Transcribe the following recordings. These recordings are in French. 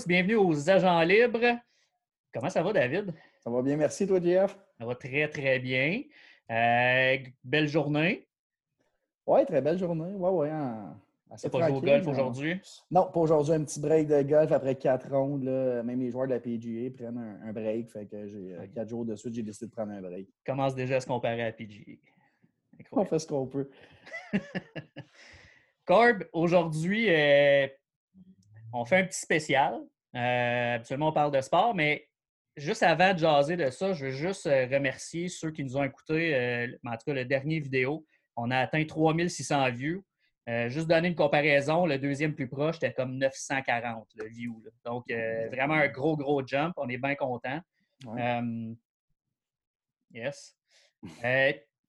tous, bienvenue aux Agents Libres. Comment ça va, David? Ça va bien, merci, toi, Jeff. Ça va très, très bien. Euh, belle journée. Oui, très belle journée. Oui, oui. Tu pas joué au golf aujourd'hui? Non, pas aujourd'hui. Un petit break de golf après quatre rondes. Même les joueurs de la PGA prennent un, break. Fait que j'ai euh, quatre jours de suite, j'ai décidé de prendre un break. Commence déjà à se comparer à la PGA. On fait ce qu'on peut. Corb, aujourd'hui, euh, on fait un petit spécial. Euh, habituellement, on parle de sport, mais juste avant de jaser de ça, je veux juste euh, remercier ceux qui nous ont écoutés, euh, en tout cas, le dernier vidéo. On a atteint 3600 views. juste donner une comparaison, le deuxième plus proche, était comme 940 le view. Donc, vraiment un gros, gros jump. On est bien content. yes.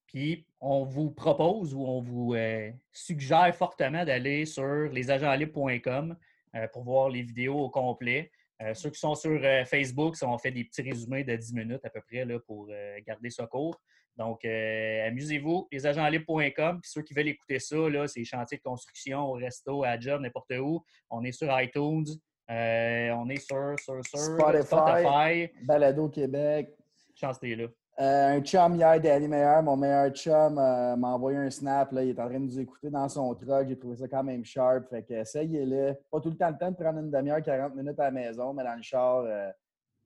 Puis, on vous propose ou on vous suggère fortement d'aller sur lesagentlibres.com. Euh, pour voir les vidéos au complet. Euh, ceux qui sont sur euh, Facebook, on fait des petits résumés de 10 minutes à peu près là, pour garder ça court. Donc, amusez-vous, lesagentlibres.com. Puis ceux qui veulent écouter ça, c'est chantiers de construction, au resto, à job, n'importe où. On est sur iTunes. on est sur, sur, Spotify, Spotify. Balado Québec. Chance là. Euh, un chum hier, Danny Meilleur, mon meilleur chum, euh, m'a envoyé un snap. Là, il est en train de nous écouter dans son truck. J'ai trouvé ça quand même sharp. Fait que essayez-le. Pas tout le temps le temps de prendre une demi-heure, 40 minutes à la maison, mais dans le char, euh,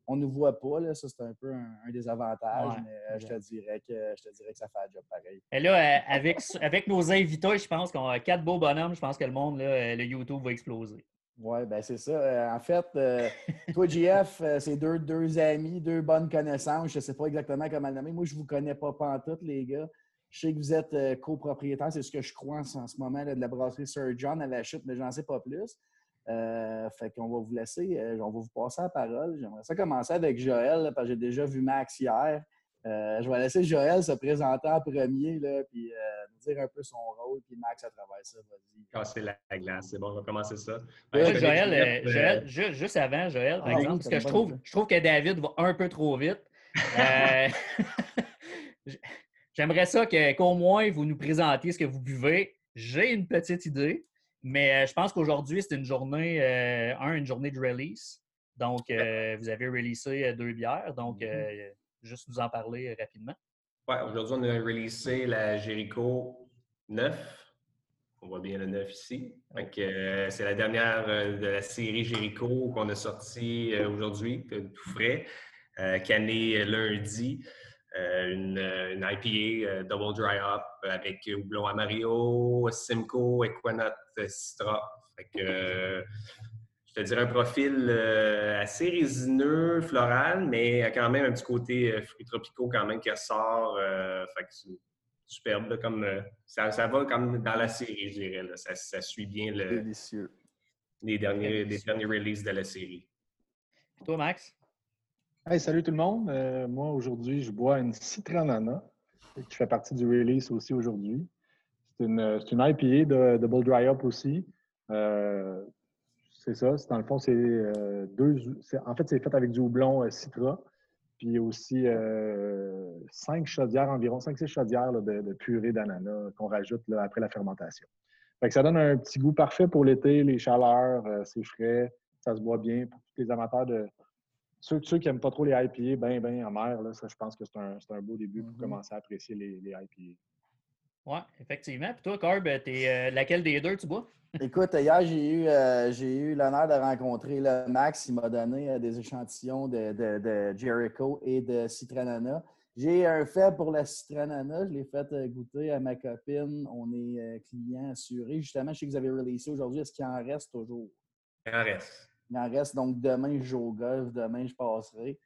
on ne nous voit pas. Là. Ça, c'est un peu un, désavantage, mais je, te dirais que, je te dirais que ça fait un job pareil. Et là, avec, avec nos invités, je pense qu'on a quatre beaux bonhommes. Je pense que le monde, là, le YouTube va exploser. Oui, ben c'est ça. Euh, en fait, euh, toi, JF, euh, c'est deux, deux amis, deux bonnes connaissances. Je ne sais pas exactement comment le nommer. Moi, je ne vous connais pas pantoute, les gars. Je sais que vous êtes copropriétaire, c'est ce que je crois en, ce moment de la brasserie Sir John à la chute, mais j'en sais pas plus. fait qu'on va vous laisser, on va vous passer la parole. J'aimerais ça commencer avec Joël, parce que j'ai déjà vu Max hier. Euh, je vais laisser Joël se présenter en premier, là, puis euh, nous dire un peu son rôle, puis Max à travers ça, vas-y. Casser la glace, c'est bon, on va commencer ça. Joël, euh, juste avant, Joël, par ah exemple, parce que je trouve, je trouve que David va un peu trop vite. J'aimerais ça qu'au moins vous nous présentiez ce que vous buvez. J'ai une petite idée, mais je pense qu'aujourd'hui, c'est une journée, un, une journée de release. Donc, vous avez releasé deux bières. Donc, mm-hmm juste nous en parler euh, rapidement? Oui, aujourd'hui, on a releasé la Jericho 9. On voit bien le 9 ici. Euh, c'est la dernière euh, de la série Jericho qu'on a sorti aujourd'hui, tout frais, canné lundi. une, une, IPA Double Dry Up avec houblon Amario, Simcoe, Equinox, Citra. Fait je te dirais un profil euh, assez résineux, floral, mais quand même un petit côté euh, fruits tropicaux quand même qui ressort. Euh, superbe, comme ça, ça, va comme dans la série, je dirais. Ça, suit bien le, Les, derniers, les derniers releases de la série. toi, Max? Hey, salut tout le monde. moi, aujourd'hui, je bois une Citronana qui fait partie du release aussi aujourd'hui. C'est une, une, IPA de, de Bull Dry Up aussi. C'est ça. Dans le fond, c'est euh, deux. En fait, c'est fait avec du houblon euh, Citra, puis aussi euh, cinq chaudières environ, cinq, six chaudières de, purée d'ananas qu'on rajoute après la fermentation. Fait que ça donne un petit goût parfait pour l'été, les chaleurs, c'est frais, ça se boit bien. Pour tous les amateurs de. Ceux, ceux qui n'aiment pas trop les IPA, bien, bien amers, là, ça, je pense que c'est un, un, beau début pour mm-hmm. commencer à apprécier les, les IPA. Oui, effectivement. Puis toi, Corb, es, laquelle des deux tu bois? Écoute, hier, j'ai eu, euh, eu l'honneur de rencontrer le Max. Il m'a donné euh, des échantillons de, Jericho et de Citronana. J'ai un fait pour la Citronana. Je l'ai fait euh, goûter à ma copine. On est client assuré. Justement, je sais que vous avez releasé aujourd'hui. Est-ce qu'il en reste toujours? Il en reste. Il en reste. Donc, demain, je joue au golf. Demain, je passerai.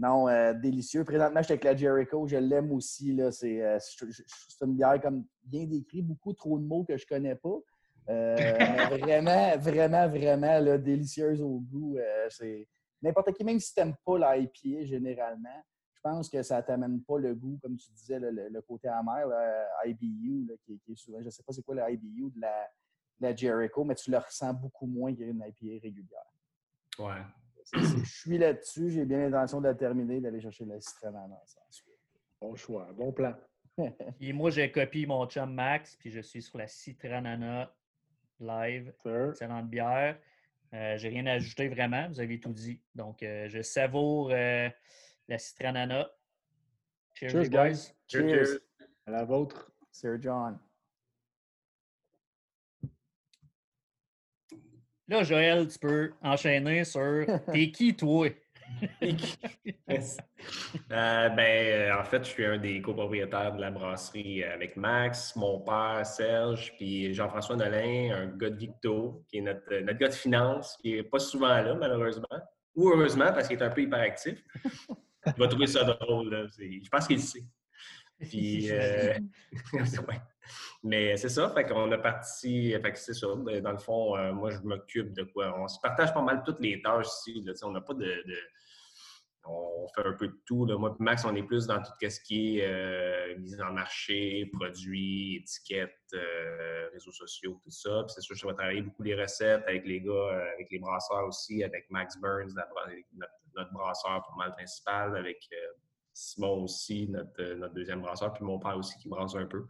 Non, euh, délicieux. Présentement, je suis avec la Jericho. Je l'aime aussi. Euh, c'est une bière comme bien décrit, beaucoup trop de mots que je ne connais pas. Euh, mais vraiment, vraiment, vraiment délicieuse au goût. c'est n'importe qui, même si tu n'aimes pas l'IPA généralement, je pense que ça ne t'amène pas le goût, comme tu disais, le, côté amer, IBU, qui, est souvent, je ne sais pas c'est quoi le IBU de la, de la Jericho, mais tu le ressens beaucoup moins qu'une IPA régulière. Ouais je suis là-dessus. J'ai bien l'intention de la terminer, d'aller chercher la ensuite. Bon choix, bon plan. et moi, j'ai copié mon chum Max, puis je suis sur la citronana live. Excellente bière. Euh, J'ai rien à ajouter vraiment. Vous avez tout dit. Donc, euh, je savoure euh, la citronana. Cheers, Cheers, guys. Cheers, Cheers. cheers. À la vôtre. Sir John. Là, Joël, tu peux enchaîner sur T'es qui, toi? Euh, ben, euh, en fait, je suis un des copropriétaires de la brasserie euh, avec Max, mon père Serge, puis Jean-François Nolin, un gars de Victo, qui est notre, notre gars de finance, qui n'est pas souvent là, malheureusement. Ou heureusement, parce qu'il est un peu hyperactif. Il va trouver ça drôle. Là. Je pense qu'il le sait. Puis, euh, ouais. Mais c'est ça, fait qu'on a parti, fait que c'est ça. Ben, Dans le fond, euh, moi, je m'occupe de quoi? On se partage pas mal toutes les tâches ici. On n'a pas de, On fait un peu de tout. Moi Max, on est plus dans tout ce qui est euh, mise en marché, produits, étiquettes, euh, réseaux sociaux, tout ça. Puis c'est sûr je vais travailler beaucoup les recettes avec les gars, avec les brasseurs aussi, avec Max Burns, notre, brasseur mal principal, avec Simon aussi, notre, notre deuxième brasseur, puis mon père aussi qui brasse un peu.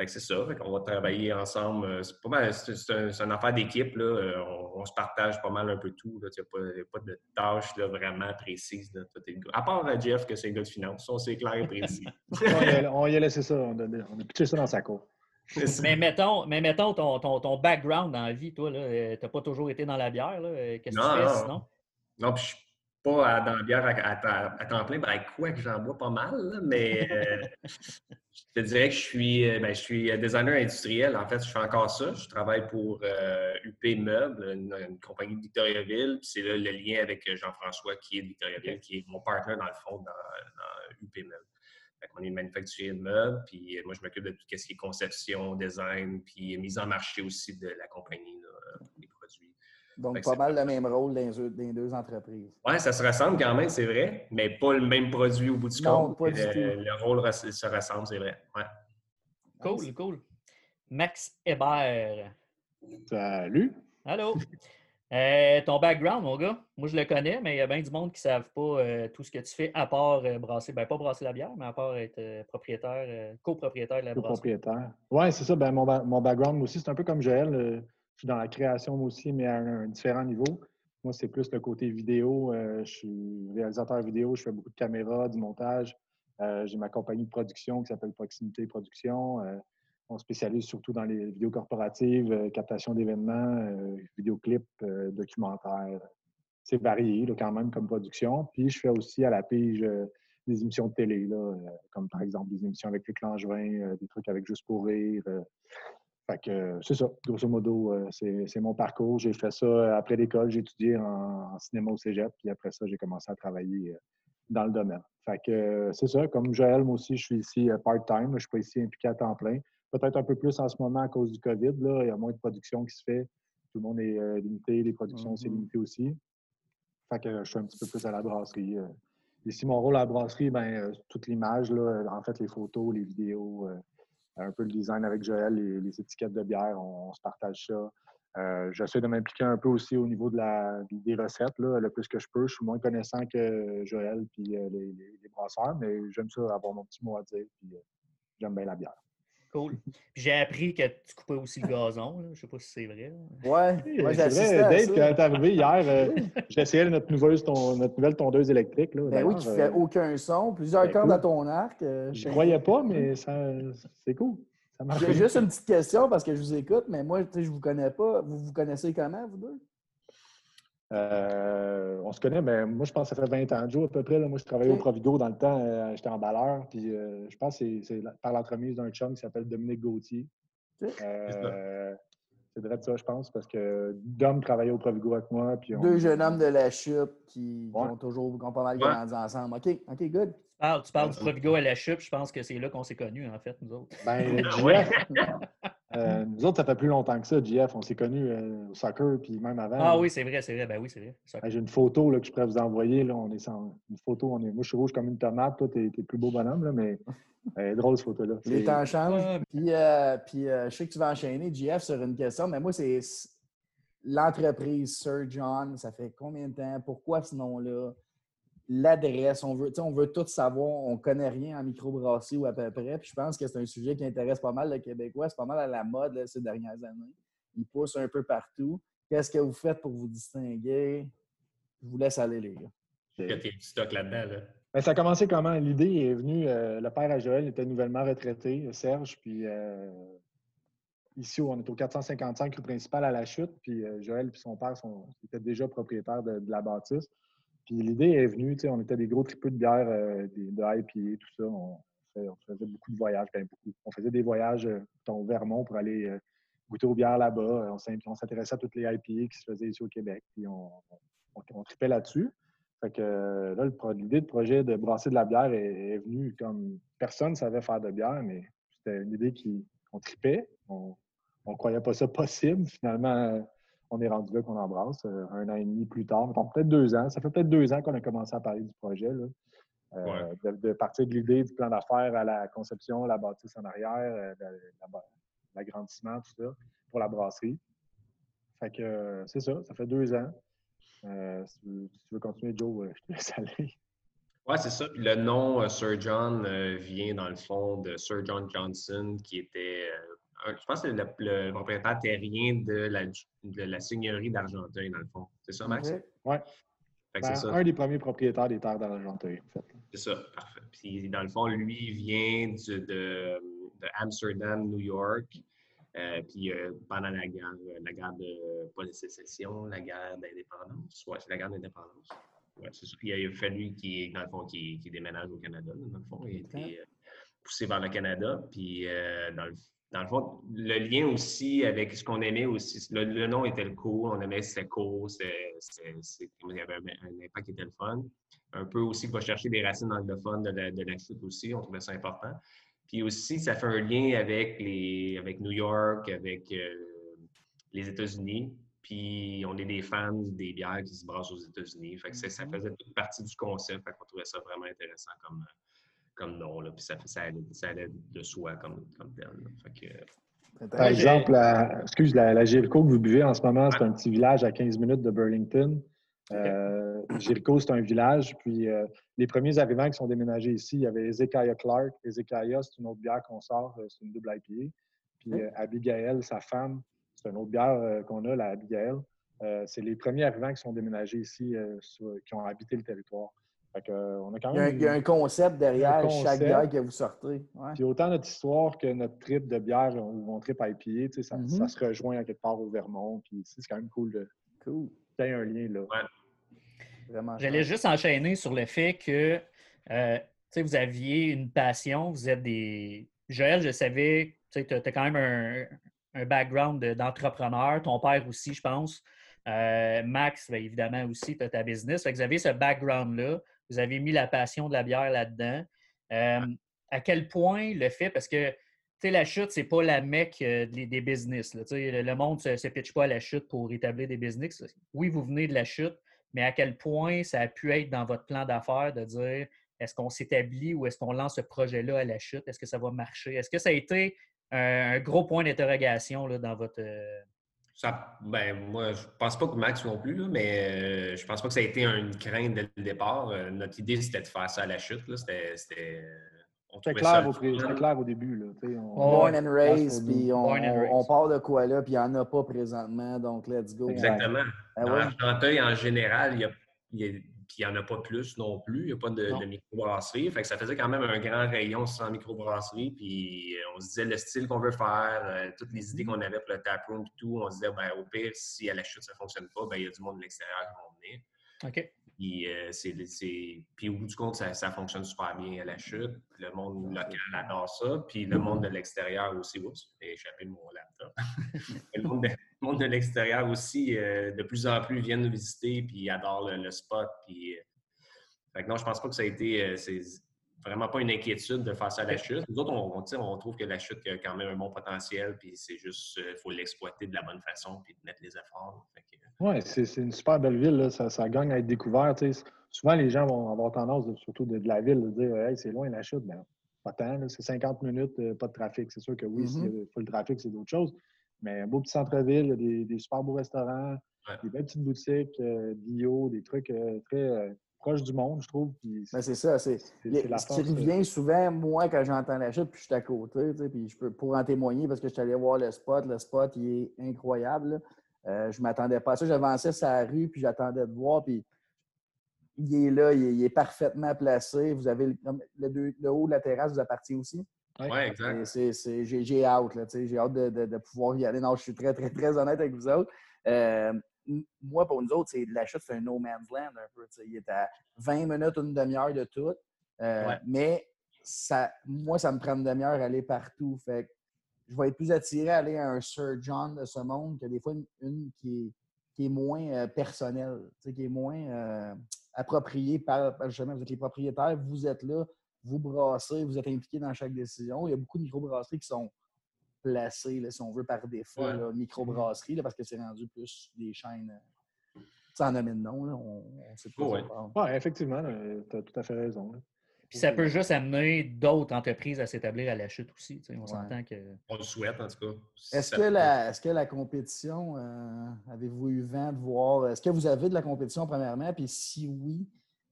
Fait que c'est ça. Fait qu'on va travailler ensemble. Euh, C'est pas mal, c'est c'est un- c'est une affaire d'équipe. là. Euh, On, on se partage pas mal un peu tout. là. Il n'y a, pas- y a pas de tâches là, vraiment précises. là. Toi, t'es le gars- À part euh, Jeff, que c'est un gars de finance. Ça, c'est clair et précis. on, y a, on y a laissé ça. On a, on a pitché ça dans sa cour. Mais mettons, mais mettons ton, ton, ton background dans la vie, toi, tu n'as pas toujours été dans la bière. là. Qu'est-ce que Non, tu fais non. sinon? Non, puis je suis pas à- dans la bière à, à temps- à temps plein. Ben, quoi que j'en bois pas mal, là, mais euh, je te dirais que je suis, euh, ben, je suis designer industriel. En fait, je fais encore ça. Je travaille pour euh, UP Meubles, une, une compagnie de Victoriaville. Puis c'est là le lien avec euh, Jean-François qui est de Victoriaville, qui est mon partenaire dans le fond dans, dans UP Meubles. Qu'on est une manufacturier de meubles, puis euh, moi, je m'occupe de tout ce qui est conception, design, puis mise en marché aussi de la compagnie, là, euh. Donc, pas mal le même rôle dans les, deux- dans les deux entreprises. Oui, ça se ressemble quand même, c'est vrai, mais pas le même produit au bout du Non, compte. pas du Euh, tout. Le rôle se ressemble, c'est vrai. Ouais. Cool, cool. Max Hébert. Salut. Allô? Euh, ton background, mon gars, moi je le connais, mais il y a bien du monde qui ne savent pas euh, tout ce que tu fais à part euh, brasser, ben pas brasser la bière, mais à part être euh, propriétaire, euh, copropriétaire de la brasserie. Copropriétaire. Oui, c'est ça. Ben, mon, mon background aussi, c'est un peu comme Joël. Je suis dans la création aussi, mais à un, différent niveau. Moi, c'est plus le côté vidéo. euh, je suis réalisateur vidéo. Je fais beaucoup de caméras, du montage. Euh, J'ai ma compagnie de production qui s'appelle Proximité Production. Euh, on spécialise surtout dans les vidéos corporatives, captation d'événements, vidéoclips, documentaires. C'est varié là, quand même comme production. Puis je fais aussi à la pige des émissions de télé, là, comme par exemple des émissions avec Luc Langevin, des trucs avec Juste pour rire. Fait que euh, c'est ça, grosso modo, euh, c'est mon parcours. J'ai fait ça euh, après l'école, j'ai étudié en, en cinéma au cégep, puis après ça, j'ai commencé à travailler dans le domaine. Fait que c'est ça, comme Joël, moi aussi, je suis ici part-time, je ne suis pas ici impliqué à temps plein. Peut-être un peu plus en ce moment à cause du COVID, là, il y a moins de production qui se fait. Tout le monde est limité, les productions, c'est Mhm. limité aussi. Fait que je suis un petit peu plus à la brasserie. Ici, mon rôle à la brasserie, ben, toute l'image, en fait, les photos, les vidéos, un peu le design avec Joël, les, les étiquettes de bière, on, se partage ça. Euh, J'essaie de m'impliquer un peu aussi au niveau de la, des recettes, là, le plus que je peux. Je suis moins connaissant que Joël puis euh, les, les- les brasseurs, mais j'aime ça avoir mon petit mot à dire. Puis, euh, j'aime bien la bière. Cool. J'ai appris que tu coupais aussi le gazon. là. Je ne sais pas si c'est vrai. Ouais, Oui, moi, j'ai c'est vrai, à Dave, quand t'es arrivé hier, euh, j'ai essayé notre, nouveuse ton- notre nouvelle tondeuse électrique. Là, Ben oui, qui d'ailleurs, fait euh, aucun son, plusieurs ben, cordes cool. à ton arc. euh, Je c'est- croyais pas, mais ça, c'est cool. Ça marche. J'ai juste une petite question parce que je vous écoute, mais moi, je vous connais pas. Vous vous connaissez comment, vous deux? Euh, on se connaît, mais moi, je pense que ça fait 20 ans de jour à peu près. là. Moi, je travaillais au Provigo dans le temps. euh, J'étais emballeur. Puis, euh, je pense que c'est- par l'entremise d'un chum qui s'appelle Dominique Gauthier. Euh, c'est vrai de ça, je pense, parce que Dom travaillait au Provigo avec moi. Puis on- Deux jeunes hommes de la chute qui, ont toujours qui ont pas mal Ouais. grandi ensemble. OK, OK, good. Tu parles, tu parles du Provigo à la chupe. Je pense que c'est là qu'on s'est connus, en fait, nous autres. Ben, euh, nous autres, ça fait plus longtemps que ça, JF. On s'est connus euh, au soccer, puis même avant. Ah oui, c'est vrai, c'est vrai. Ben oui, c'est vrai. Ben, J'ai une photo là, que je pourrais vous envoyer. Là. On est sans... Une photo, on est... moi je suis rouge comme une tomate, toi t'es es plus beau bonhomme, là, mais drôle cette photo-là. Les temps changent. Ouais, Puis, euh, puis euh, je sais que tu vas enchaîner, JF, sur une question, mais moi, c'est l'entreprise Sir John. Ça fait combien de temps? Pourquoi ce nom-là? L'adresse, on veut, tu sais, on veut tout savoir. On ne connaît rien en microbrasserie ou à peu près. Puis je pense que c'est un sujet qui intéresse pas mal le Québécois. C'est pas mal à la mode là, ces dernières années. Il pousse un peu partout. Qu'est-ce que vous faites pour vous distinguer? Je vous laisse aller, les gars. A du stock là-dedans. Là. Ben, ça a commencé comment? L'idée est venue, euh, le père à Joël était nouvellement retraité, Serge, puis euh, ici, on est au 455 rue principale à la chute, puis euh, Joël et son père sont, étaient déjà propriétaires de, la bâtisse. Puis l'idée est venue, on était des gros tripeux de bière, des, de IPA, tout ça. On, faisait beaucoup de voyages, ben, beaucoup. On faisait des voyages au Vermont pour aller goûter aux bières là-bas. On s'intéressait à toutes les IPA qui se faisaient ici au Québec, puis on, on tripait là-dessus. Fait que euh, là, l'idée de projet de brasser de la bière est, venue comme personne ne savait faire de bière, mais c'était une idée qu'on tripait. On ne croyait pas ça possible. Finalement, on est rendu là qu'on embrasse euh, un an et demi plus tard, peut-être deux ans. Ça fait peut-être deux ans qu'on a commencé à parler du projet. Euh, de, partir de l'idée du plan d'affaires à la conception, la bâtisse en arrière, l'agrandissement, tout ça, pour la brasserie. Fait que c'est ça, ça fait deux ans. Euh, si, tu veux, continuer, Joe, euh, je te laisse aller. Oui, c'est ça. le nom euh, Sir John vient dans le fond de Sir John Johnson, qui était, je pense, le, le, propriétaire terrien de la, de la seigneurie d'Argenteuil, dans le fond. C'est ça, Max? Oui. Ben, un des premiers propriétaires des terres d'Argenteuil, en fait. C'est ça, parfait. Puis, dans le fond, lui vient de, de Amsterdam, New York. Euh, puis euh, pendant la guerre, euh, la guerre de pas de sécession, la guerre d'indépendance. Ouais, c'est la guerre d'indépendance. Ouais, c'est sûr. Il a fallu qu'il, dans le fond, qu'il, déménage au Canada. dans le fond, il a été poussé vers le Canada. Puis dans le, dans, le, fond, le lien aussi avec ce qu'on aimait aussi, le, nom était le cool, on aimait c'était cool, c'est, il y avait un, impact qui était le fun. Un peu aussi, va chercher des racines anglophones de la, de la chute aussi, on trouvait ça important. Puis aussi, ça fait un lien avec, les, avec New York, avec euh, les États-Unis. Puis on est des fans des bières qui se brassent aux États-Unis. Fait que ça, mm-hmm. faisait toute partie du concept. Fait qu'on trouvait ça vraiment intéressant comme, comme nom. Là. Puis ça, ça, allait, ça allait de soi comme, comme tel. Fait que, Par exemple, la, excuse, la, la que vous buvez en ce moment, c'est un petit village à 15 minutes de Burlington. Euh, c'est un village. Puis euh, les premiers arrivants qui sont déménagés ici, il y avait Ezekiah Clark. Ezekiah, c'est une autre bière qu'on sort, euh, c'est une double IPA. Puis euh, Abigail, sa femme, c'est une autre bière qu'on a, la Abigail. c'est les premiers arrivants qui sont déménagés ici, qui ont habité le territoire. On a quand même il, y a un, concept derrière chaque bière que vous sortez. Puis autant notre histoire que notre trip de bière ou mon trip IPA, ça, mm-hmm. ça se rejoint à quelque part au Vermont. Puis c'est quand même cool de. Cool. Un lien là. J'allais juste enchaîner sur le fait que euh, vous aviez une passion, vous êtes des. Joël, je savais, tu as, quand même un, background d'entrepreneur, ton père aussi, je pense. Euh, Max, bien, évidemment aussi, tu as ta business. vous avez ce background-là, vous avez mis la passion de la bière là-dedans. Euh, à quel point le fait, parce que la chute, c'est pas la mecque des business. Le monde ne se, se pitche pas à la chute pour établir des business. Oui, vous venez de la chute, mais à quel point ça a pu être dans votre plan d'affaires de dire est-ce qu'on s'établit ou est-ce qu'on lance ce projet-là à la chute? Est-ce que ça va marcher? Est-ce que ça a été un, gros point d'interrogation dans votre. Euh, ça, ben, moi, je pense pas que Max non plus, mais euh, je pense pas que ça a été une crainte dès le départ. Euh, notre idée, c'était de faire ça à la chute. C'était c'était clair, clair, au début. Là, on, Born and raised, puis on, on, part de quoi là, puis il n'y en a pas présentement, donc let's go. Exactement. Ah Dans ouais. en général, il y a, il y en a pas plus non plus. Il n'y a pas de, de microbrasserie. Fait que ça faisait quand même un grand rayon sans microbrasserie. Puis euh, on se disait le style qu'on veut faire, euh, toutes les idées mm-hmm. qu'on avait pour le taproom et tout. On se disait, ben, au pire, si à la chute ça ne fonctionne pas, ben, il y a du monde de l'extérieur qui va venir. OK. Puis, euh, Puis au bout du compte, ça, fonctionne super bien à la chute. Le monde local adore ça. Puis le monde de l'extérieur aussi. Oups, j'ai échappé mon laptop. le monde de, l'extérieur aussi, euh, de plus en plus, viennent nous visiter puis adorent le, spot. Puis, euh, fait que non, je pense pas que ça a été vraiment pas une inquiétude de faire ça à la chute. Nous autres, on, on, trouve que la chute a quand même un bon potentiel, puis c'est juste, il faut l'exploiter de la bonne façon, puis de mettre les efforts. Oui, c'est une super belle ville. Ça, ça, gagne à être découvert. Souvent, les gens vont avoir tendance, surtout de, la ville, de dire hey, c'est loin la chute. Ben, pas tant. C'est 50 minutes, euh, pas de trafic. C'est sûr que oui, s'il y a le trafic, c'est d'autres choses. Mais un beau petit centre-ville, des, des, super beaux restaurants, des belles petites boutiques, euh, bio, des trucs euh, très proches du monde, je trouve. Ben, c'est ça. C'est, ce qui revient souvent, moi, quand j'entends la chute, puis je suis à côté, puis je peux pour en témoigner parce que je suis allé voir le spot. Le spot, il est incroyable. Euh, je ne m'attendais pas à ça. J'avançais sur la rue, puis j'attendais de voir. Puis il est là, il est, parfaitement placé. Vous avez le, haut de la terrasse vous appartient aussi. Oui, exact. J'ai hâte, j'ai hâte de, pouvoir y aller. Non, je suis très, très, très honnête avec vous autres. Euh, moi, pour nous autres, l'achat, c'est un no man's land un peu. Il est à 20 minutes, une demi-heure de tout. Euh, mais ça, moi, ça me prend une demi-heure à aller partout. Fait je vais être plus attiré à aller à un Sir John de ce monde que des fois une, qui, est, moins euh, personnelle, qui est moins euh, appropriée par, justement, vous êtes les propriétaires, vous êtes là, vous brassez, vous êtes impliqués dans chaque décision. Il y a beaucoup de microbrasseries qui sont placées, si on veut, par défaut, ouais. microbrasseries, parce que c'est rendu plus des chaînes euh, sans nommer de nom. on, sait pas. Oui, effectivement, tu as tout à fait raison. Puis ça peut juste amener d'autres entreprises à s'établir à la chute aussi. On s'entend que. On le souhaite, en tout cas. Est-ce que, la, est que la compétition, euh, avez-vous eu vent de voir. Est-ce que vous avez de la compétition, premièrement? Puis si oui,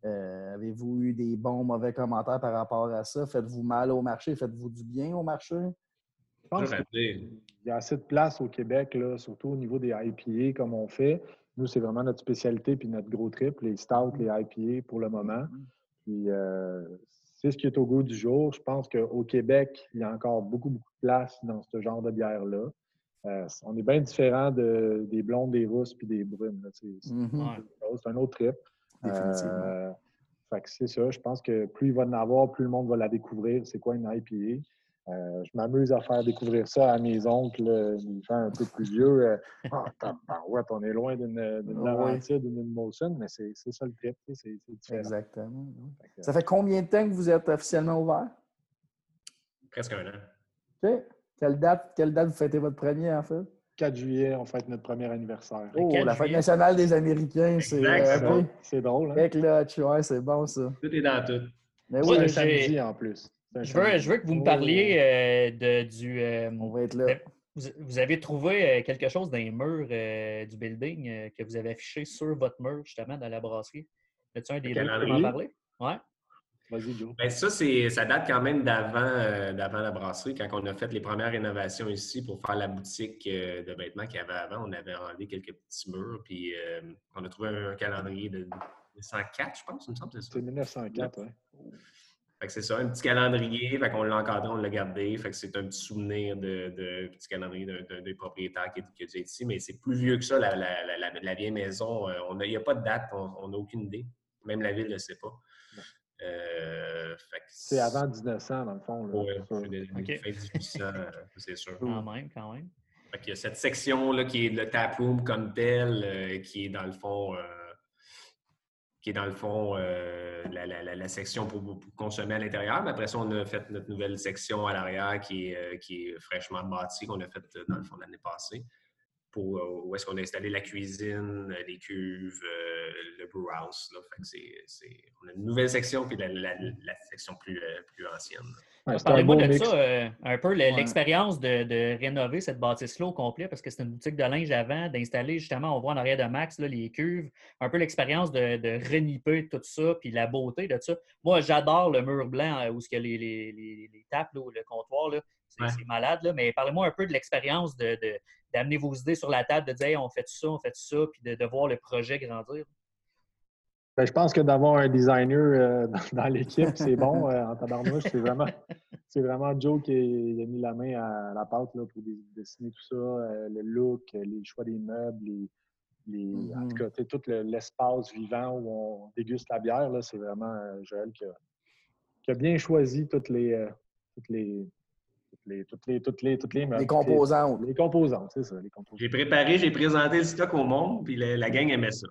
euh, avez-vous eu des bons, mauvais commentaires par rapport à ça? Faites-vous mal au marché? Faites-vous du bien au marché? Je pense qu'il y a assez de place au Québec, là, surtout au niveau des IPA comme on fait. Nous, c'est vraiment notre spécialité puis notre gros trip, les stouts, les IPA pour le moment. Mm-hmm. Puis euh, c'est ce qui est au goût du jour. Je pense qu'au Québec, il y a encore beaucoup, beaucoup de place dans ce genre de bière-là. Euh, on est bien différent de, des blondes, des rousses puis des brunes. Mm-hmm. C'est un autre trip. Euh, c'est ça. Je pense que plus il va en avoir, plus le monde va la découvrir. C'est quoi une IPA? Euh, je m'amuse à faire découvrir ça à mes oncles, mes gens un peu plus vieux. Euh, ouais, on est loin d'une Laurentide ou d'une Molson, mais c'est ça le trip. C'est Exactement. Ça fait combien de temps que vous êtes officiellement ouvert? Presque un an. OK. Quelle date, quelle date vous fêtez votre premier, en fait? 4 juillet, on fête notre premier anniversaire. Oh, la fête nationale des Américains, c'est euh, C'est drôle. Hein? Là, c'est bon, ça. Tout est dans tout. Mais oui, un samedi en plus. Je veux, je veux, que vous me parliez euh, de, du. Euh, On va être là. Vous, avez trouvé euh, quelque chose dans les murs du building que vous avez affiché sur votre mur, justement, dans la brasserie. As-tu un des deux qui m'en parler? Ouais. Vas-y, Joe. Ben, ça, ça date quand même d'avant d'avant la brasserie. Quand on a fait les premières rénovations ici pour faire la boutique de vêtements qu'il y avait avant, on avait enlevé quelques petits murs. Puis on a trouvé un, calendrier de 104, je pense, il me semble. C'est 1904, oui c'est ça, un petit calendrier. Fait qu'on l'a encadré, on l'a gardé. Fait que c'est un petit souvenir de, de petit calendrier d'un propriétaire qui, qui, a été ici. Mais c'est plus vieux que ça, la, la, vieille maison. Euh, il n'y a pas de date, on n'a aucune idée. Même la ville ne le sait pas. Euh, c'est avant 1900, dans le fond. Oui, c'est fin 1800, euh, c'est sûr. Quand même, quand même. Fait il y a cette section-là qui est le tap room comme tel, qui est dans le fond qui est dans le fond euh, la, section pour, consommer à l'intérieur. Mais après ça, on a fait notre nouvelle section à l'arrière qui euh, qui est fraîchement bâtie, qu'on a faite dans le fond l'année passée. Pour, euh, où est-ce qu'on a installé la cuisine, les cuves, le brew house. Là. on a une nouvelle section puis la, section plus, plus ancienne. Parlez-moi de ça, euh, un peu l'expérience de, rénover cette bâtisse-là au complet, parce que c'est une boutique de linge avant, d'installer justement, on voit en arrière de Max les cuves, un peu l'expérience de, de reniper tout ça, puis la beauté de ça. Moi, j'adore le mur blanc euh, où il y a les, les, les, tables, le comptoir, c'est malade, là, mais parlez-moi un peu de l'expérience d'amener vos idées sur la table, de dire on fait ça, on fait ça, puis de, de voir le projet grandir. Ben, je pense que d'avoir un designer euh, dans, l'équipe, c'est bon euh, en tabarnouche. C'est vraiment, c'est vraiment Joe qui a, mis la main à la pâte là, pour dessiner tout ça, euh, le look, les choix des meubles, les, en tout mm-hmm. cas, tout l'espace vivant où on déguste la bière. C'est vraiment Joël qui a, qui a, bien choisi toutes les, toutes les, les, toutes les, toutes les, toutes les, les composantes. Les, composantes, c'est ça. J'ai préparé, j'ai présenté le stock au monde, puis la, gang aimait ça.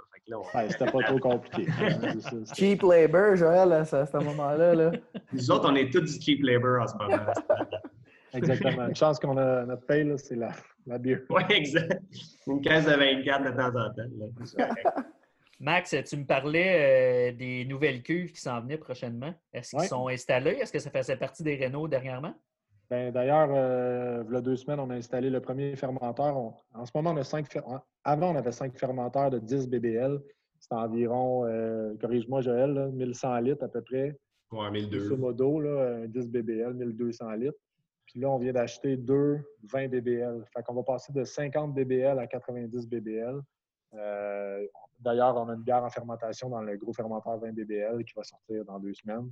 C'était pas trop compliqué. cheap labor, Joël, à ce, moment-là. Là. Nous autres, on est tous du cheap labor en ce moment. Exactement. Une chance qu'on a notre paye, c'est la, la bière. Oui, exact. Une caisse de 24 de temps en temps. Max, tu me parlais euh, des nouvelles cuves qui s'en venaient prochainement. Est-ce qu'ils sont installés? Est-ce que ça faisait partie des rénaux dernièrement? Ben, d'ailleurs, euh, il y a deux semaines, on a installé le premier fermenteur. en ce moment, on a cinq Avant, on avait cinq fermenteurs de 10 BBL. C'est environ, euh, corrige-moi Joël, 1100 litres à peu près. Ouais, 1200. modo, là, 10 BBL, 1200 litres. Puis là, on vient d'acheter deux 20 BBL. Fait qu'on va passer de 50 BBL à 90 BBL. Euh, D'ailleurs, on a une bière en fermentation dans le gros fermenteur 20 BBL qui va sortir dans deux semaines.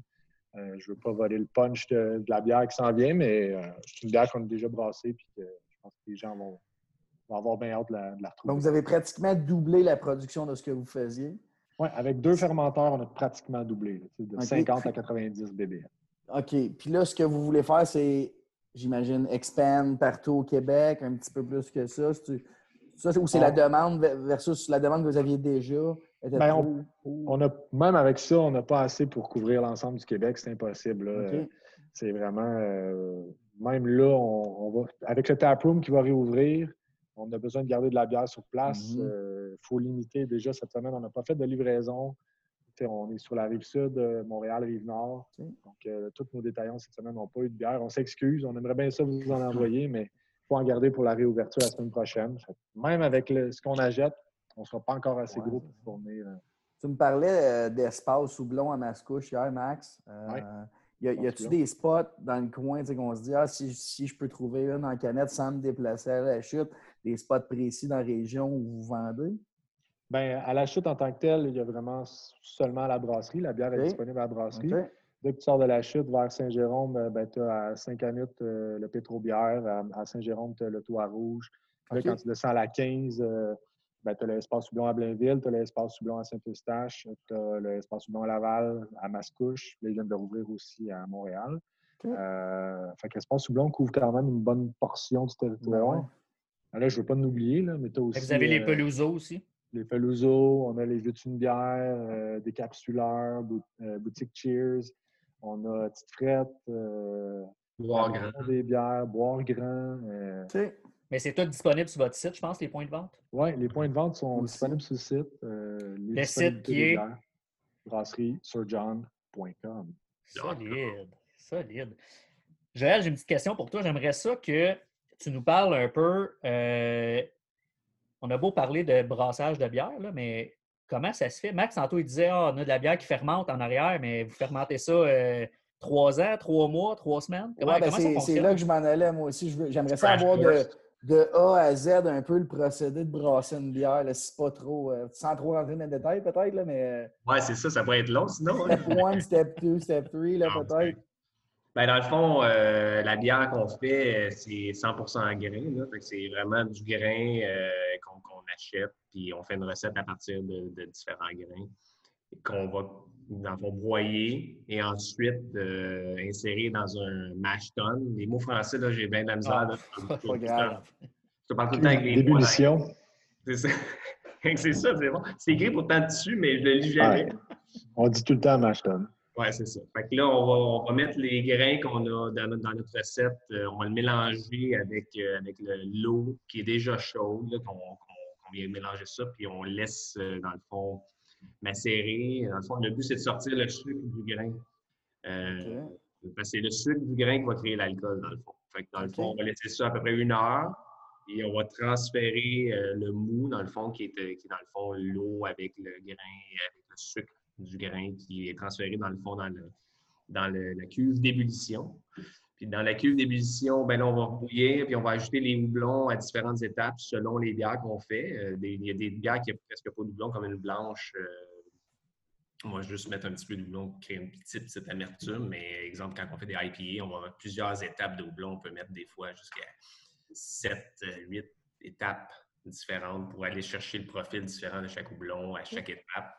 Euh, je ne veux pas voler le punch de, la bière qui s'en vient, mais euh, c'est une bière qu'on a déjà brassée et que je pense que les gens vont, avoir bien hâte de la, retrouver. Donc, vous avez pratiquement doublé la production de ce que vous faisiez? Oui, avec deux fermenteurs, on a pratiquement doublé, de 50 à 90 BBL. OK. Puis là, ce que vous voulez faire, c'est, j'imagine, expand partout au Québec, un petit peu plus que ça. Ça, ou c'est la demande versus la demande que vous aviez déjà? Ben, on, a, même avec ça, on n'a pas assez pour couvrir l'ensemble du Québec. C'est impossible. C'est vraiment. Euh, même là, on, va. Avec le taproom qui va réouvrir, on a besoin de garder de la bière sur place. Il mm-hmm. euh, faut limiter. Déjà, cette semaine, on n'a pas fait de livraison. on est sur la rive sud, Montréal, rive nord. Donc, euh, tous nos détaillants cette semaine n'ont pas eu de bière. On s'excuse. On aimerait bien ça vous en envoyer, mais faut en garder pour la réouverture la semaine prochaine. Même avec ce qu'on achète, on ne sera pas encore assez gros pour fournir. Euh. Tu me parlais euh, d'espace houblon à Mascouche hier, Max. Euh, y a-tu des spots dans le coin qu'on se dit ah, si, je peux trouver une en canette sans me déplacer à la chute, des spots précis dans la région où vous vendez? Bien, à la chute en tant que telle, il y a vraiment seulement la brasserie. La bière est disponible à la brasserie. Dès que tu sors de la chute vers Saint-Jérôme, euh, ben, tu as à Saint-Canute euh, le Pétrobière. À, Saint-Jérôme, tu as le Toit Rouge. quand tu descends à la 15, euh, ben, tu as l'espace Soublon à Blainville, tu as l'espace Soublon à Saint-Eustache, tu as l'espace Soublon à Laval, à Mascouche. Là, ils viennent de rouvrir aussi à Montréal. fait que l'espace Soublon couvre quand même une bonne portion du territoire. Là, je ne veux pas nous oublier, mais tu aussi. Vous avez les pelouseaux aussi? Les pelouseaux, on a les vieux de bière, des capsuleurs, boutique Cheers. On a Petite Frette, euh, boire grand. des bières, boire grand. Euh. Mais c'est tout disponible sur votre site, je pense, les points de vente? Oui, les points de vente sont disponibles sur le site. Euh, le site qui est brasseriesurjohn.com. Solide, solide. Joël, j'ai une petite question pour toi. J'aimerais ça que tu nous parles un peu. on a beau parler de brassage de bière, là, mais Comment ça se fait? Max, tantôt, il disait ah, on a de la bière qui fermente en arrière, mais vous fermentez ça euh, trois ans, trois mois, trois semaines? Comment, ben, c'est là que je m'en allais, moi aussi. J'aimerais savoir de, A à Z un peu le procédé de brasser une bière. C'est pas trop. Euh, sans trop rentrer dans les détails, peut-être, mais. Euh, ouais, c'est ça, ça pourrait être long sinon. Hein. Step 1, step 2, step 3, ah, peut-être. Ben, dans le fond, la bière qu'on fait, c'est 100% grain. C'est vraiment du grain achète, puis on fait une recette à partir de, différents grains qu'on va, dans broyer et ensuite euh, insérer dans un mash tun. Les mots français, là, j'ai bien de la misère. Ah, pas grave. Je te parle tout le temps avec les mots. C'est ça. c'est ça, c'est bon. C'est écrit pourtant dessus, mais je le lis jamais. On dit tout le temps mash tun. Oui, c'est ça. Fait que là, on va, mettre les grains qu'on a dans notre, recette, euh, on va le mélanger avec, euh, avec l'eau qui est déjà chaude, qu'on on vient mélanger ça, puis on laisse, euh, dans le fond, macérer. Dans le fond, le but, c'est de sortir le sucre du grain. Euh, c'est le sucre du grain qui va créer l'alcool, dans le fond. Fait dans le fond, on va laisser ça à peu près une heure et on va transférer euh, le mou, dans le fond, qui est, qui dans le fond l'eau avec le grain, avec le sucre du grain qui est transféré, dans le fond, dans, le, dans la cuve d'ébullition. Puis dans la cuve d'ébullition, ben là, on va rebouillir, puis on va ajouter les houblons à différentes étapes selon les bières qu'on fait. Euh, il y a des bières qui n'ont presque pas de houblon, comme une blanche. Euh, on va juste mettre un petit peu de houblon pour créer une petite, petite amertume. Mais exemple, quand on fait des IPA, on va avoir plusieurs étapes de houblon. On peut mettre des fois jusqu'à 7, 8 euh, étapes différentes pour aller chercher le profil différent de chaque houblon à chaque étape.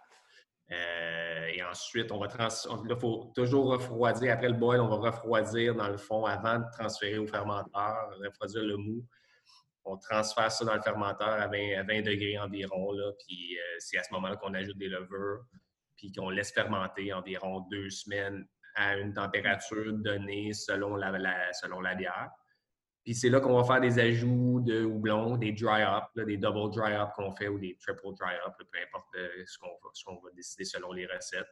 Euh, et ensuite, on va trans... il faut toujours refroidir. Après le boil, on va refroidir dans le fond avant de transférer au fermenteur, refroidir le mou. On transfère ça dans le fermenteur à 20, degrés environ. Là, puis euh, c'est à ce moment-là qu'on ajoute des levures, puis qu'on laisse fermenter environ deux semaines à une température donnée selon la, selon la bière. Puis c'est là qu'on va faire des ajouts de houblon, des dry up, des double dry up qu'on fait ou des triple dry up, peu importe euh, ce qu'on va, décider selon les recettes.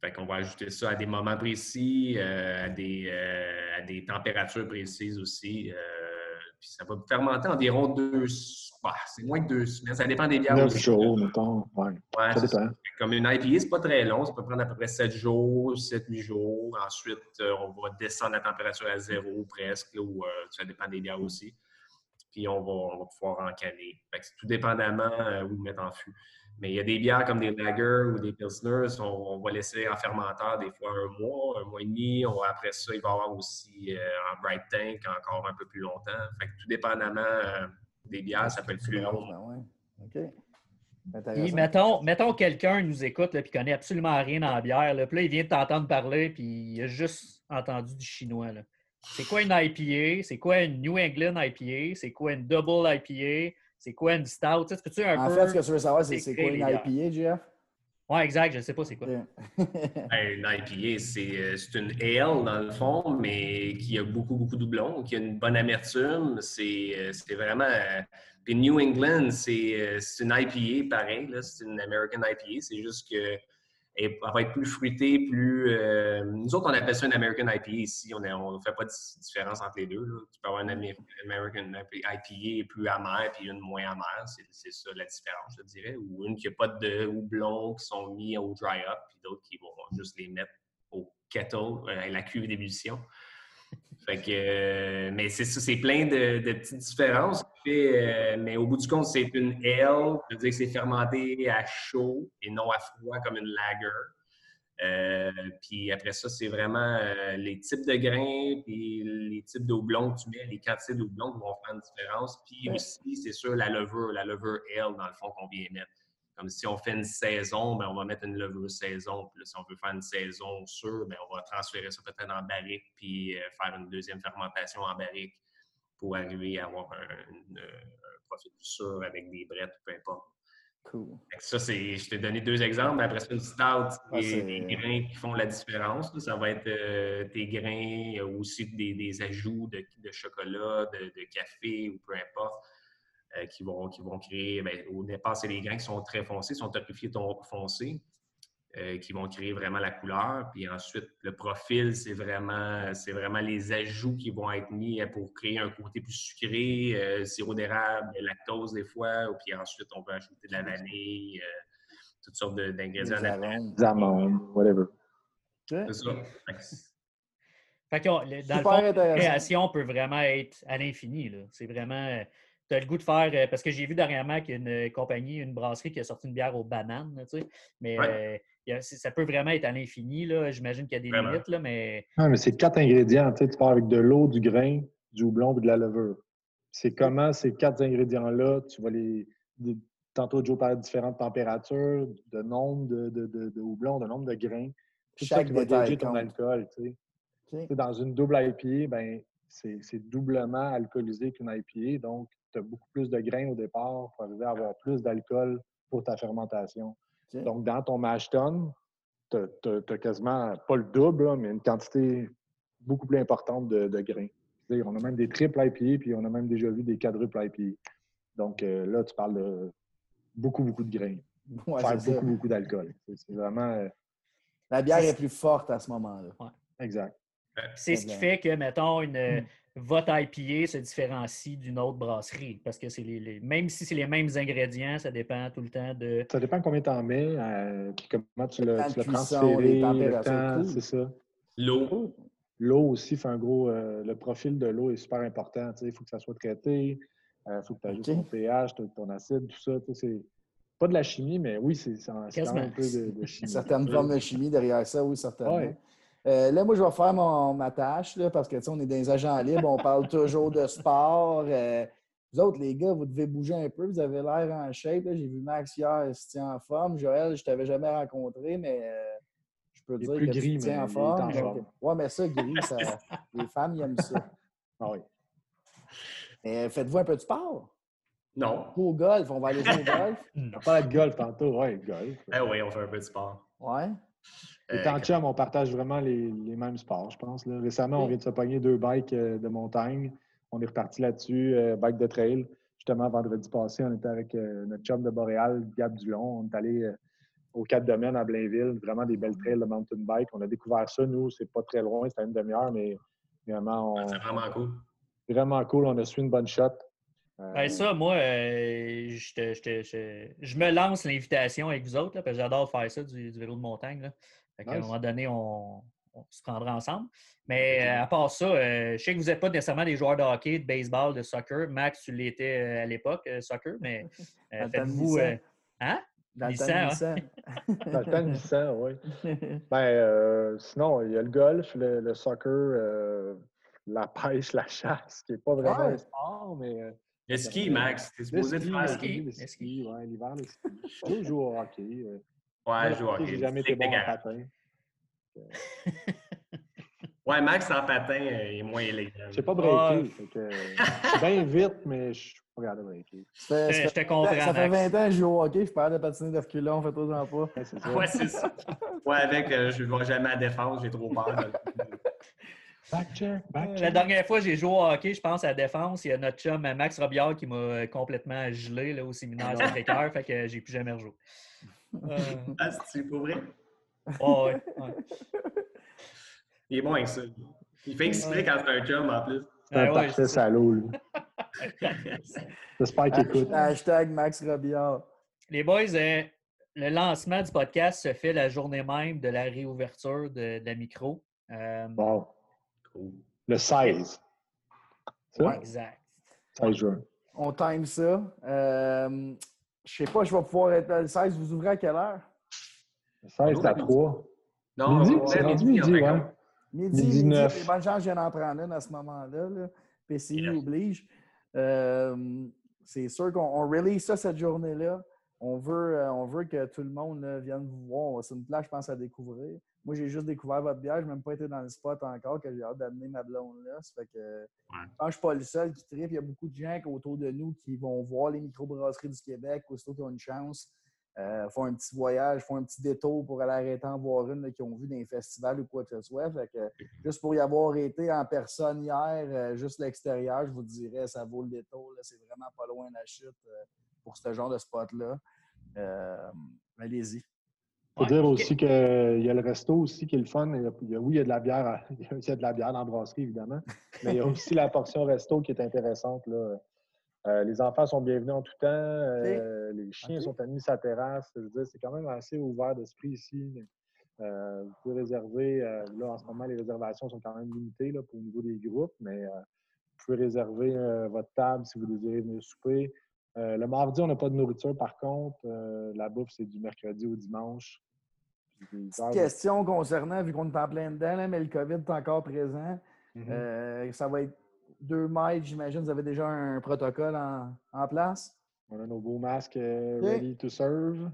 Fait qu'on va ajouter ça à des moments précis, euh, à, des, euh, à, des, températures précises aussi. Puis ça va fermenter environ deux... bah, c'est moins que deux semaines. Ça dépend des bières Neuf jours, mettons. Ouais. Ouais, Ça dépend. Comme une IPA, c'est pas très long. Ça peut prendre à peu près 7 jours, 7-8 jours. Ensuite, euh, on va descendre la température à zéro presque, là, ou euh, ça dépend des bières aussi. Puis on va, on va pouvoir encaler. Fait que c'est tout dépendamment euh, où le mettre en fût. Mais il y a des bières comme des lagers ou des pilsners, on, on va laisser en fermenteur des fois un mois, un mois et demi. On après ça, il va y avoir aussi euh, en bright tank encore un peu plus longtemps. Fait que tout dépendamment euh, des bières, ça peut être plus long. Ben ouais. OK. Puis, Intéressant. mettons, mettons quelqu'un nous écoute et connaît absolument rien en bière. Là, puis là, il vient de t'entendre parler puis il a juste entendu du chinois. là. C'est quoi une IPA? C'est quoi une New England IPA? C'est quoi une Double IPA? C'est quoi une Stout? Tu un En peu... fait, ce que tu veux savoir, c'est c'est quoi une IPA, Jeff? Ouais, exact. Je ne sais pas c'est quoi. Ben, Une IPA, c'est euh, c'est une ale dans le fond, mais qui a beaucoup, beaucoup de doublons, qui a une bonne amertume. C'est euh, c'est vraiment. euh, Puis New England, c'est c'est une IPA pareil, là, c'est une American IPA. C'est juste que elle va être plus fruitée, plus. euh, nous autres, on appelle ça une American IPA ici. On ne fait pas de différence entre les deux. Tu peux avoir une Amer- American IPA plus amère puis une moins amère. C'est c'est ça la différence, je dirais. Ou une qui n'a pas de houblons qui sont mis au dry-up, puis d'autres qui vont juste les mettre au kettle, euh, à la cuve d'ébullition. Fait que, euh, mais c'est ça, c'est plein de, de petites différences. Euh, mais au bout du compte, c'est une ale, ça veut dire que c'est fermenté à chaud et non à froid comme une lager. Euh, puis après ça, c'est vraiment les types de grains puis les types de houblons que tu mets, les quantités de houblons qui vont faire une différence. Puis aussi, c'est sûr, la levure, la levure ale, dans le fond, qu'on vient mettre. Comme si on fait une saison, ben, on va mettre une levure saison. Puis là, si on veut faire une saison sûre, ben, on va transférer ça peut-être en barrique puis euh, faire une deuxième fermentation en barrique pour arriver à avoir un, une- un profil plus sûr avec des brettes, peu importe. Cool. Ça, c'est, je t'ai donné deux exemples. mais Après ça, une stout, Ah, des grains qui font la différence. Ça va être euh, tes grains, euh, aussi des, des ajouts de, de chocolat, de, de café ou peu importe, euh, qui, vont, qui vont créer. ben, au départ, c'est les grains qui sont très foncés, sont torréfiés ton- foncés, euh, qui vont créer vraiment la couleur. Puis ensuite, le profil, c'est vraiment, c'est vraiment les ajouts qui vont être mis euh, pour créer un côté plus sucré, euh, sirop d'érable, lactose des fois. Puis ensuite, on peut ajouter de la vanille, euh, toutes sortes de- d'ingrédients. Des amandes, whatever. C'est ça. Fait que le- dans le fond, la création peut vraiment être à l'infini. là. C'est vraiment. Tu as le goût de faire. euh, Parce que j'ai vu dernièrement qu'il y a une euh, compagnie, une brasserie qui a sorti une bière aux bananes. là, tu sais. Mais Ouais. euh, a- ça peut vraiment être à l'infini. là. J'imagine qu'il y a des Vraiment. limites, là, mais Ah, mais c'est quatre ingrédients. Tu, sais, tu pars avec de l'eau, du grain, du houblon et de la levure. C'est comment ces quatre ingrédients-là, tu vas les. tantôt, Joe parlait de différentes températures, de nombre de, de, de, de houblon, de nombre de grains. Tout ça Chaque qui va détail gager ton compte. alcool. Tu sais. OK. Tu sais, Dans une double IPA, ben, c'est c'est doublement alcoolisé qu'une IPA. Donc, tu as beaucoup plus de grains au départ pour arriver à avoir plus d'alcool pour ta fermentation. Donc, dans ton mash tun, tu as, quasiment pas le double, là, mais une quantité beaucoup plus importante de, de grains. On a même des triples IPA, puis on a même déjà vu des quadruples IPA. Donc, euh, là, tu parles de beaucoup, beaucoup de grains. Ouais, Faire ça. beaucoup, beaucoup d'alcool. C'est vraiment euh, La bière est plus forte à ce moment-là. exact. c'est ce qui fait que, mettons, une, euh, Hmm. Votre IPA se différencie d'une autre brasserie. Parce que c'est les, les- même si c'est les mêmes ingrédients, ça dépend tout le temps de. Ça dépend combien tu en mets, euh, puis comment tu l'as temps tu cuisson, transféré, les le temps, c'est ça. L'eau, L'eau aussi fait un gros. euh, le profil de l'eau est super important. tu sais, Il faut que ça soit traité. Il faut que tu ajoutes ton pH, ton, ton acide, tout ça. C'est pas de la chimie, mais oui, c'est c'est un- c'est quand même un peu de, de chimie. Certaines formes de chimie derrière ça, oui, certainement. Ouais. Euh, là, moi, je vais faire mon, ma tâche, là, parce que tu sais, on est les agents libres, on parle toujours de sport. Euh, vous autres, les gars, vous devez bouger un peu, vous avez l'air en shape. là. J'ai vu Max hier, il se tient en forme? Joël, je t'avais jamais rencontré, mais euh, je peux dire plus que gris, tu te tiens mais en forme. en donc- forme. ouais, mais ça, gris, ça, les femmes, ils aiment ça. Ah oui. Euh, Faites-vous un peu de sport? non. Au golf, on va aller jouer au golf? On de golf tantôt. Oui, golf. Eh oui, on fait un peu de sport. Ouais? Euh, Étant chum, on partage vraiment les, les mêmes sports, je pense. là. Récemment, on vient de se pogner deux bikes euh, de montagne. On est reparti là-dessus, euh, bike de trail. Justement, vendredi passé, on était avec euh, notre chum de Boréal, Gab Dulon. On est allé euh, aux quatre domaines à Blainville. Vraiment des belles trails de mountain bike. On a découvert ça, nous. C'est pas très loin, c'était une demi-heure, mais vraiment, on, C'est vraiment cool. vraiment cool. On a su une bonne shot. Euh, Ben ça, moi, euh, je, te- je te- je- je me lance l'invitation avec vous autres, là, parce que j'adore faire ça, du, du vélo de montagne. Là. Fait qu'à un moment donné, on, on se prendra ensemble. Mais euh, à part ça, euh, je sais que vous n'êtes pas nécessairement des joueurs de hockey, de baseball, de soccer. Max, tu l'étais euh, à l'époque, euh, soccer, mais euh, faites-vous. Euh, hein? Dans le temps de hein? Dans le temps de Nissan, oui. Ben, euh, sinon, il y a le golf, le, le soccer, euh, la pêche, la chasse, qui n'est pas vraiment un sport, mais. Euh, Le ski, Max. T'es supposé de faire le ski. le ski, ski. ouais, l'hiver, le ski. Je joue au hockey. euh. Ouais, je vois. J'ai jamais été bon en patin. Ouais, Max en patin euh, il est moins élégant. Je sais pas Ouais. breaker. fait que, euh, Je suis bien vite, mais je suis pas capable de breaker. Ça fait- Je fait- te comprends, Ça fait Max. 20 ans que je joue au hockey, je parle de patiner de reculons, fais-toi-en pas. Ouais, c'est ça. Ouais, c'est ça. Ouais, avec, euh, je ne vais jamais à la défense, j'ai trop peur. Back check, back La dernière fois, j'ai joué au hockey, je pense, à la défense. Il y a notre chum Max Robillard qui m'a euh, complètement gelé là, au séminaire Sacré-Cœur, fait que j'ai plus jamais rejoué. Euh, Ah, c'est pas vrai? ouais, ouais, ouais. Il est bon avec ça. Il fait exprès quand c'est un chum en plus. C'est un ouais, parfait salaud, lui. J'espère qu'il écoute. Hashtag Max Robillard. Les boys, euh, le lancement du podcast se fait la journée même de la réouverture de, de la micro. Euh. Le 16. Ça? Ouais. Exact. 16 juin. On time ça. Euh, je sais pas, je vais pouvoir être le 16. Vous ouvrez à quelle heure? Le 16, c'est à 3. Non, Midi? C'est rendu midi, en ouais. Midi, Midi midi. Les bonnes chances, je viens d'en prendre une à ce moment-là. là. PCI Yes. oblige. Euh, c'est sûr qu'on on release ça cette journée-là. On veut, euh, on veut que tout le monde là, vienne vous voir. C'est une place, je pense, à découvrir. Moi, j'ai juste découvert votre bière. Je n'ai même pas été dans le spot encore, que j'ai hâte d'amener ma blonde là. Ça fait que, que je ne suis pas le seul qui tripe. Il y a beaucoup de gens autour de nous qui vont voir les microbrasseries du Québec, aussitôt qu'ils ont une chance. Euh, font un petit voyage, font un petit détour pour aller arrêter en voir une qu'ils ont vu dans les festivals ou quoi que ce soit. Fait que, juste pour y avoir été en personne hier, euh, juste l'extérieur, je vous dirais, ça vaut le détour. C'est vraiment pas loin de la chute euh, pour ce genre de spot-là. Allez-y. Faut Ouais. dire aussi qu'il y a le resto aussi qui est le fun. Il y a- il y a- oui, il y a de la bière, à- il y a- de la bière dans la brasserie, évidemment. Mais il y a aussi la portion resto qui est intéressante. Là. Euh, les enfants sont bienvenus en tout temps. euh, Les chiens sont admis sur la terrasse. Je veux dire, c'est quand même assez ouvert d'esprit ici. Euh, vous pouvez réserver. là, en ce moment, les réservations sont quand même limitées là, pour au niveau des groupes, mais vous pouvez réserver votre table si vous désirez venir souper. Le mardi, on n'a pas de nourriture, par contre. La bouffe, c'est du mercredi au dimanche. Petite question concernant, vu qu'on est en plein dedans, là, mais le COVID est encore présent. Mhm. Euh, ça va être deux mètres, j'imagine. Vous avez déjà un protocole en, en place? On a nos beaux masques euh, ready to serve.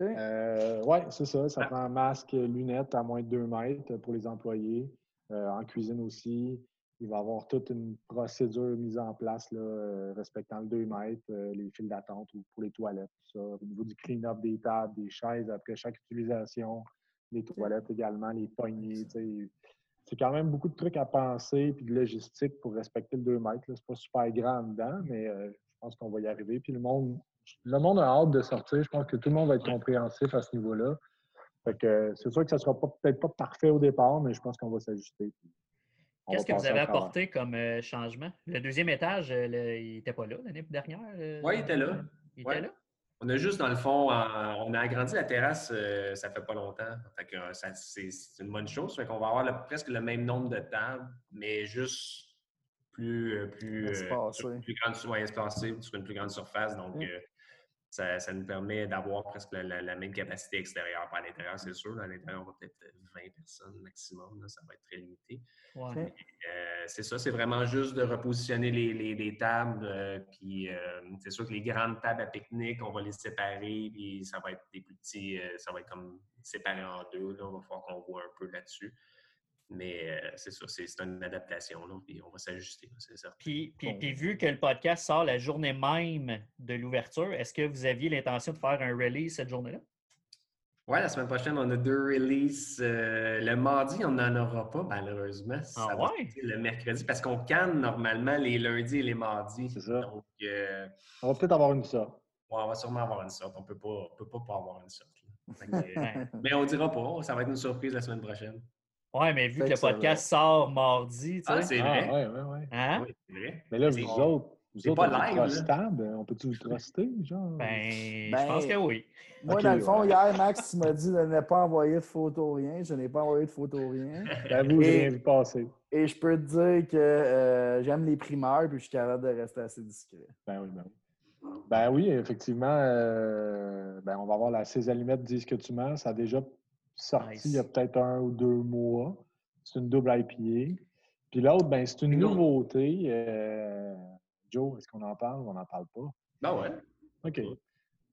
Euh, oui, c'est ça. Ça prend un masque, lunettes à moins de 2 mètres pour les employés. Euh, en cuisine aussi, il va y avoir toute une procédure mise en place là, euh, respectant le 2 mètres, euh, les files d'attente ou pour les toilettes, tout ça. Au niveau du clean-up des tables, des chaises après chaque utilisation, les toilettes également, les poignées. C'est quand même beaucoup de trucs à penser puis de logistique pour respecter le 2 mètres. C'est pas super grand dedans, mais euh, je pense qu'on va y arriver. Puis le monde, le monde a hâte de sortir. Je pense que tout le monde va être compréhensif à ce niveau-là. Fait que c'est sûr que ça sera peut-être pas parfait au départ, mais je pense qu'on va s'ajuster. Qu'est-ce que vous avez apporté comme euh, changement? Le deuxième étage, euh, le- il n'était pas là l'année dernière? euh, Ouais, il était là. Il Ouais. était là? On a juste, dans le fond, en- on a agrandi la terrasse, euh, ça fait pas longtemps. Fait que, euh, ça- c'est c'est une bonne chose. Fait qu'on va avoir le- presque le même nombre de tables, mais juste plus, euh, plus, euh, sur une plus grande, ouais, espacé, sur une plus grande surface. Donc, Mm. euh, ça, ça nous permet d'avoir presque la, la- la même capacité extérieure. Pas à l'intérieur, c'est sûr. À l'intérieur, on va peut-être 20 personnes maximum. là. ça va être très limité. Ouais. Euh, c'est ça, c'est vraiment juste de repositionner les, les- les tables. euh, puis euh, c'est sûr que les grandes tables à pique-nique, on va les séparer. Puis ça va être des plus petits, euh, ça va être comme séparé en deux. Là, on va falloir qu'on voit un peu là-dessus. Mais euh, c'est ça, c'est une adaptation. Là, puis on va s'ajuster, c'est ça. Puis, puis, Bon. puis vu que le podcast sort la journée même de l'ouverture, est-ce que vous aviez l'intention de faire un release cette journée-là? Ouais, la semaine prochaine, on a deux releases. Euh, le mardi, on n'en aura pas, malheureusement. Ça Ah va ouais? le mercredi parce qu'on canne normalement les lundis et les mardis. C'est ça. Donc, euh, On va peut-être avoir une sorte. Ouais, on va sûrement avoir une sorte. On peut pas, on peut pas pas avoir une sorte. que, mais on dira pas. Ça va être une surprise la semaine prochaine. Ouais, mais vu que le podcast sort mardi, tu Ah, sais. c'est Ah, vrai. ouais, ouais, ouais. hein? Oui, c'est vrai. Mais là, C'est- vous autres, vous c'est autres, pas live, là. On peut-tu vous truster, genre? Ben, je Ben, pense que oui. Moi, dans le fond, ouais. hier, Max, tu m'as dit de ne pas envoyer de photos, rien. Je n'ai pas envoyé de photos, rien. J'avoue, j'ai Et- rien vu passer. Et je peux te dire que euh, j'aime les primeurs puis je suis capable de rester assez discret. Ben oui, ben oui. Ben oui, effectivement, euh, ben on va avoir la 6 allumettes, dis ce que tu mens. Ça a déjà sorti Nice. il y a peut-être un ou deux mois. C'est une double IPA. Puis l'autre, ben c'est une nouveauté. Euh, Joe, est-ce qu'on en parle ou on n'en parle pas? Ben ouais. OK.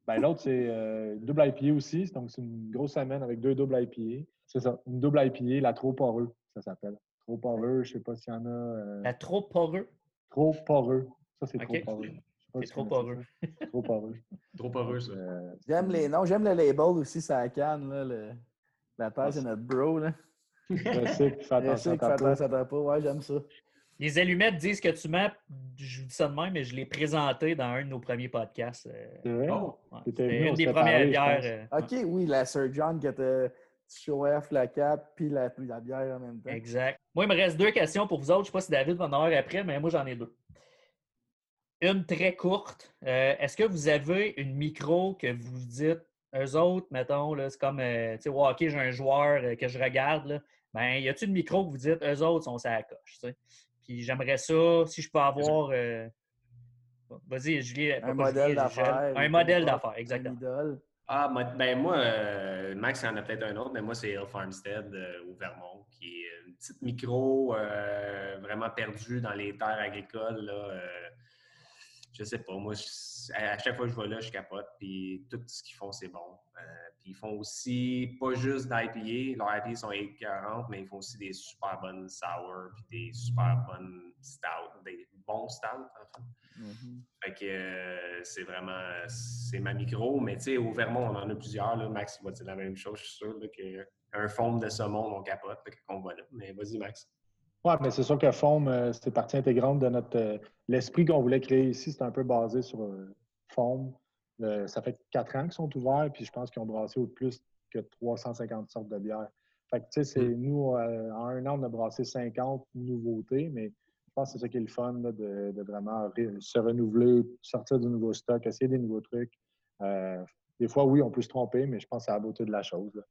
Ben, l'autre, c'est euh, une double IPA aussi. Donc, c'est une grosse semaine avec deux doubles IPA. C'est ça, une double IPA, la trop poreux, ça s'appelle. Trop poreux, je sais pas s'il y en a. euh, La trop poreux. Trop poreux. Ça, c'est OK. trop poreux. C'est si trop poreux. Trop poreux. Trop heureux, ça. Euh, J'aime les noms, j'aime le label aussi, ça canne. Là, le- La terre, c'est notre bro. Là. je sais que fais attention à que ta fais peau. attention à ta peau. Ouais, j'aime ça. Les allumettes disent que tu mens. Je vous dis ça de même, mais je l'ai présenté dans un de nos premiers podcasts. euh, C'est vrai? Oh, ouais. T'étais C'était une des premières bières. euh, ouais. OK, oui, la Sir John qui était show off, la cape, puis la, la bière en même temps. Exact. Moi, il me reste deux questions pour vous autres. Je ne sais pas si David va en avoir après, mais moi, j'en ai deux. Une très courte. Euh, Est-ce que vous avez une micro que vous dites, eux autres, mettons, là, c'est comme, euh, tu sais, OK, j'ai un joueur euh, que je regarde, là, ben, y a-t-il une micro que vous dites, eux autres sont ça à la coche, tu sais? Puis j'aimerais ça, si je peux avoir. euh, Vas-y, Julie. pas- Un modèle d'affaires. Un modèle d'affaires, un exactement. idole. Ah, ben moi, euh, Max, il y en a peut-être un autre, mais moi, c'est Hill Farmstead euh, au Vermont, qui est une petite micro euh, vraiment perdue dans les terres agricoles. Là, euh, je sais pas, moi, je- à chaque fois que je vais là, je capote, puis tout ce qu'ils font, c'est bon. Euh, puis ils font aussi, pas juste d'IPA, leurs IPA sont 40, mais ils font aussi des super bonnes sour, puis des super bonnes stout, des bons stouts, en fait. Mhm. Fait que euh, c'est vraiment, c'est ma micro, mais tu sais, au Vermont, on en a plusieurs. Là. Max il va dire la même chose, je suis sûr, là, qu'un foam de saumon, on capote, fait qu'on va là. Mais vas-y, Max. Oui, mais c'est sûr que Foam, euh, c'est partie intégrante de notre. euh, L'esprit qu'on voulait créer ici, c'est un peu basé sur euh, Foam. Ça fait quatre ans qu'ils sont ouverts, puis je pense qu'ils ont brassé au plus que 350 sortes de bières. Fait que, tu sais, c'est nous, euh, en un an, on a brassé 50 nouveautés, mais je pense que c'est ça qui est le fun, là, de, de vraiment se renouveler, sortir du nouveau stock, essayer des nouveaux trucs. Euh, des fois, oui, on peut se tromper, mais je pense que c'est la beauté de la chose. là.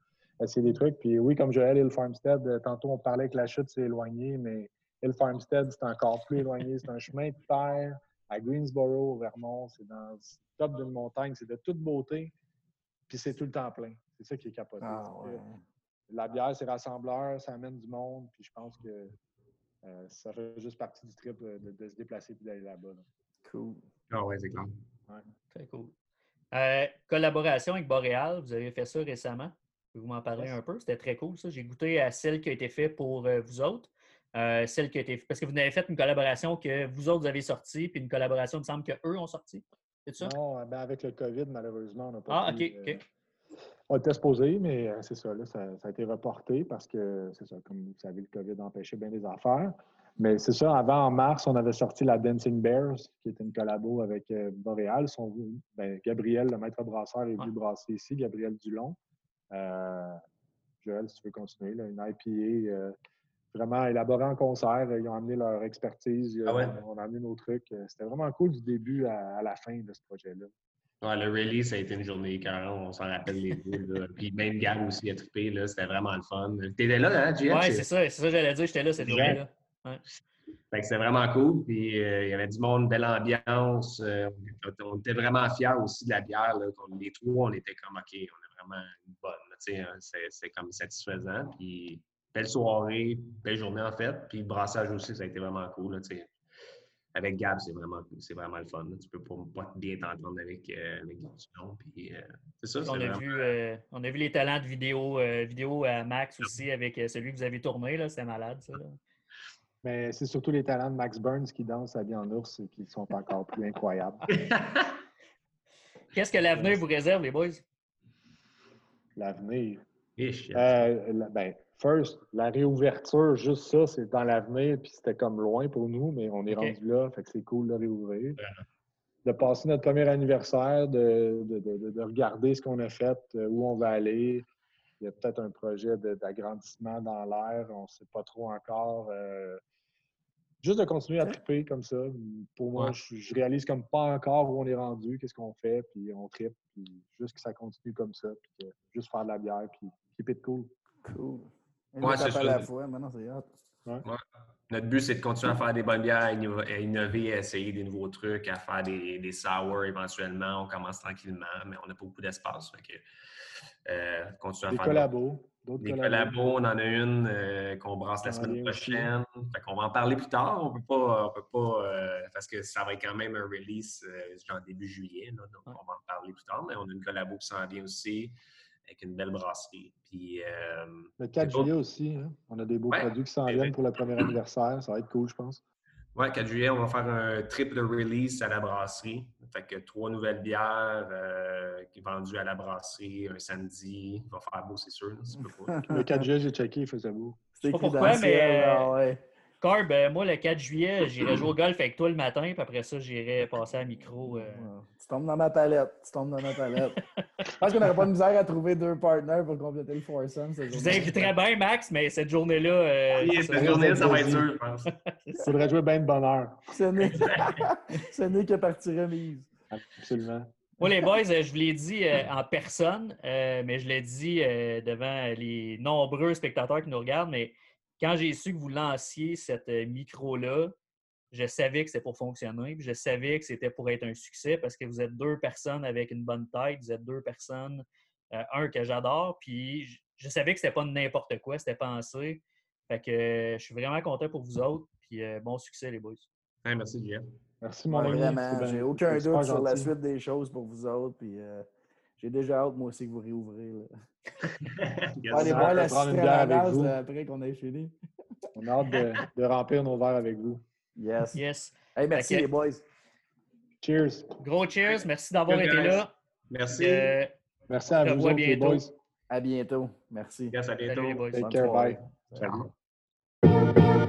Essayer des trucs. Puis oui, comme Joël, Hill Farmstead, euh, tantôt on parlait que la chute s'est éloignée, mais Hill Farmstead, c'est encore plus éloigné. C'est un chemin de terre à Greensboro, au Vermont. C'est dans le top d'une montagne. C'est de toute beauté. Puis c'est tout le temps plein. C'est ça qui est capoté. Ah, ouais. La bière, c'est rassembleur, ça amène du monde. Puis je pense que euh, ça fait juste partie du trip de, de- de se déplacer et d'aller là-bas. là. Cool. Ah ouais, c'est clair. Très cool. Euh, collaboration avec Boréal, vous avez fait ça récemment? Pouvez-vous m'en parler Yes. un peu? C'était très cool, ça. J'ai goûté à celle qui a été faite pour euh, vous autres. Euh, celle qui a été parce que vous avez fait une collaboration que vous autres vous avez sortie, puis une collaboration, il me semble qu'eux ont sorti. C'est ça? Non, ben avec le COVID, malheureusement, on n'a pas Ah, pu, OK, euh, OK. On était supposé, mais c'est ça, là, ça, ça a été reporté parce que, c'est ça, comme vous savez, le COVID a empêché bien des affaires. Mais c'est ça, avant, en mars, on avait sorti la Dancing Bears, qui était une collabo avec Boréal. Son, ben, Gabriel, le maître brasseur, est venu Ouais. brasser ici, Gabriel Dulon. Euh, Joël, si tu veux continuer, là, une IPA euh, vraiment élaborée en concert. Ils ont amené leur expertise, Ah ouais? on, on a amené nos trucs. Euh, C'était vraiment cool du début à, à la fin de ce projet-là. Ouais, le release, ça a été une journée carrément, on s'en rappelle les deux. là. Puis même Gab aussi a trippé, là, c'était vraiment le fun. T'étais là, hein? Ouais, c'est ça, c'est ça que j'allais dire. J'étais là cette journée-là. Fait que c'était vraiment cool. Puis euh, il y avait du monde, belle ambiance. Euh, on, était, on était vraiment fiers aussi de la bière. Là, les trois, on était comme OK, on a vraiment une bonne. là, tu sais, hein, c'est, c'est comme satisfaisant. Puis belle soirée, belle journée en fait. Puis le brassage aussi, ça a été vraiment cool. là, tu sais. avec Gab, c'est vraiment, c'est vraiment le fun. là. Tu peux pas, pas bien t'entendre avec, euh, avec. Puis euh, c'est ça, c'est On a, vraiment- vu, euh, on a vu les talents de vidéo, euh, vidéo à Max aussi avec celui que vous avez tourné. là. C'était malade, ça. là. Mais c'est surtout les talents de Max Burns qui dansent habillés en ours et qui sont encore plus incroyables. Qu'est-ce que l'avenir vous réserve, les boys? L'avenir. Ish, Euh, la- ben, first, la réouverture, juste ça, c'est dans l'avenir, puis c'était comme loin pour nous, mais on est rendu là, fait que c'est cool de réouvrir. De passer notre premier anniversaire, de, de- de- de- de regarder ce qu'on a fait, euh, où on va aller. Il y a peut-être un projet d'agrandissement dans l'air. On ne sait pas trop encore. Euh, juste de continuer à triper comme ça. Pour moi, Ouais. je, je réalise comme pas encore où on est rendu, qu'est-ce qu'on fait, puis on tripe, puis juste que ça continue comme ça, puis que juste faire de la bière, puis keep it cool. Cool. Une Ouais, c'est à ça. la fois, maintenant c'est hot. Notre but, c'est de continuer à faire des bonnes bières, à à innover, à essayer des nouveaux trucs, à faire des, des sour éventuellement. On commence tranquillement, mais on n'a pas beaucoup d'espace. fait que, euh, continuer à Des faire collabos. Des collabos. on en a une euh, qu'on brasse la semaine prochaine. Fait qu'on va en parler plus tard. On peut pas, on peut pas euh, parce que ça va être quand même un release euh, genre début juillet. là. donc, Ouais. on va en parler plus tard. Mais on a une collabo qui s'en vient aussi avec une belle brasserie. Puis, euh, Le 4 C'est pas- juillet aussi, hein. on a des beaux Ouais. produits qui s'en viennent pour le premier anniversaire. Ça va être cool, je pense. ouais, 4 juillet, on va faire un triple release à la brasserie. Fait que trois nouvelles bières euh, qui vendues à la brasserie un samedi. Il va faire beau, c'est sûr. là. Le 4 juillet, j'ai checké, il faisait beau. C'est pas pourquoi, mais, ciel, euh, ouais. Carb, euh, moi, le 4 juillet, j'irai jouer au golf avec toi le matin, puis après ça, j'irai passer à micro. euh, Ouais. Tu tombes dans ma palette. Tu tombes dans ma palette. Je pense qu'on n'aurait pas de misère à trouver deux partenaires pour compléter le foursome. Je vous inviterais bien, Max, mais cette journée-là. euh, Oui, ça- cette journée, ça va être dur, je pense. Il faudrait jouer bien de bonne heure. Ce n'est ce n'est que partie remise. Absolument. Moi, les boys, euh, je vous l'ai dit euh, en personne, euh, mais je l'ai dit euh, devant les nombreux spectateurs qui nous regardent. Mais quand j'ai su que vous lanciez cette euh, micro-là, je savais que c'était pour fonctionner. puis je savais que c'était pour être un succès parce que vous êtes deux personnes avec une bonne tête. Vous êtes deux personnes, euh, un que j'adore. Puis je, je savais que c'était pas n'importe quoi, c'était pensé. Fait que euh, je suis vraiment content pour vous autres. Puis euh, bon succès, les boys. Hey, merci, Jeff. Merci, mon Ouais, ami. vraiment, j'ai aucun doute sur la suite des choses pour vous autres. Puis euh, j'ai déjà hâte, moi aussi, que vous réouvrez. Yes. Allez on voir la citerne après qu'on ait fini. On a hâte de, de remplir nos verres avec vous. Yes. Yes. Hey, merci les boys. Cheers. Gros cheers. Merci d'avoir été là. Merci. Euh, Merci à vous revois autres, les bientôt. boys. À bientôt. Merci. Yes, à bientôt. salut les boys. Take care. Bye. Salut.